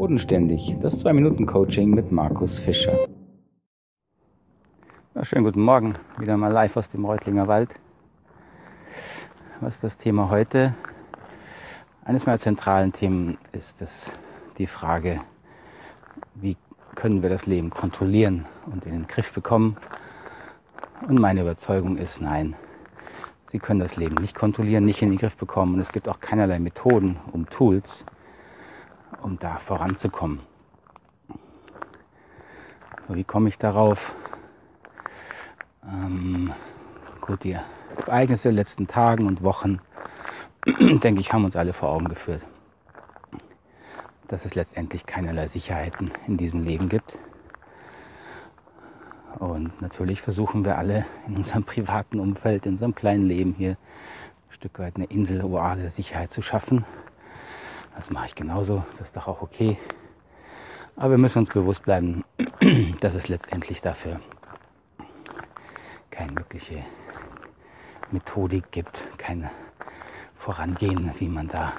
Bodenständig, das 2-Minuten-Coaching mit Markus Fischer. Ja, schönen guten Morgen, wieder mal live aus dem Reutlinger Wald. Was das Thema heute? Eines meiner zentralen Themen ist es die Frage, wie können wir das Leben kontrollieren und in den Griff bekommen? Und meine Überzeugung ist, nein, Sie können das Leben nicht kontrollieren, nicht in den Griff bekommen und es gibt auch keinerlei Methoden um Tools, um da voranzukommen. So, wie komme ich darauf? Ähm, gut, die Ereignisse der letzten Tagen und Wochen, denke ich, haben uns alle vor Augen geführt, dass es letztendlich keinerlei Sicherheiten in diesem Leben gibt. Und natürlich versuchen wir alle in unserem privaten Umfeld, in unserem kleinen Leben hier ein Stück weit eine Insel, Oase der Sicherheit zu schaffen. Das mache ich genauso, das ist doch auch okay. Aber wir müssen uns bewusst bleiben, dass es letztendlich dafür keine wirkliche Methodik gibt, kein Vorangehen, wie man da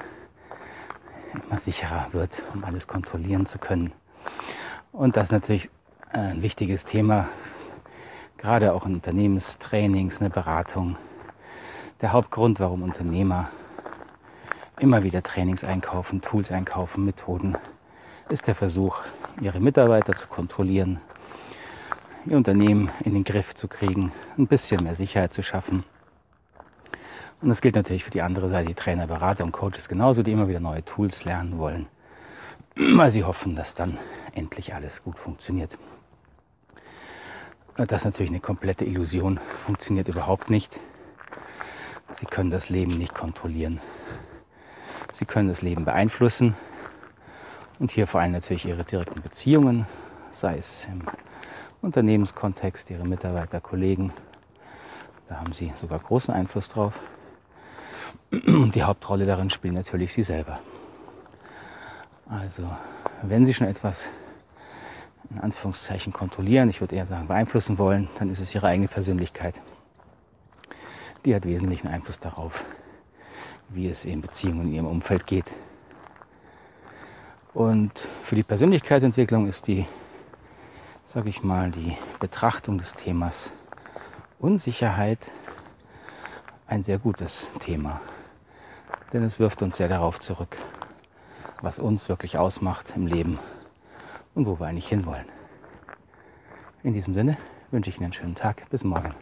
immer sicherer wird, um alles kontrollieren zu können. Und das ist natürlich ein wichtiges Thema, gerade auch in Unternehmenstrainings, eine Beratung. Der Hauptgrund, warum Unternehmer immer wieder Trainings einkaufen, Tools einkaufen, Methoden, ist der Versuch, ihre Mitarbeiter zu kontrollieren, ihr Unternehmen in den Griff zu kriegen, ein bisschen mehr Sicherheit zu schaffen. Und das gilt natürlich für die andere Seite, die Trainer, Berater und Coaches genauso, die immer wieder neue Tools lernen wollen, weil sie hoffen, dass dann endlich alles gut funktioniert. Das ist natürlich eine komplette Illusion, funktioniert überhaupt nicht. Sie können das Leben nicht kontrollieren. Sie können das Leben beeinflussen und hier vor allem natürlich Ihre direkten Beziehungen, sei es im Unternehmenskontext, Ihre Mitarbeiter, Kollegen. Da haben Sie sogar großen Einfluss drauf. Und die Hauptrolle darin spielen natürlich Sie selber. Also, wenn Sie schon etwas in Anführungszeichen kontrollieren, ich würde eher sagen beeinflussen wollen, dann ist es Ihre eigene Persönlichkeit. Die hat wesentlichen Einfluss darauf, wie es in Beziehungen in ihrem Umfeld geht. Und für die Persönlichkeitsentwicklung ist die, sage ich mal, die Betrachtung des Themas Unsicherheit ein sehr gutes Thema. Denn es wirft uns sehr darauf zurück, was uns wirklich ausmacht im Leben und wo wir eigentlich hinwollen. In diesem Sinne wünsche ich Ihnen einen schönen Tag. Bis morgen.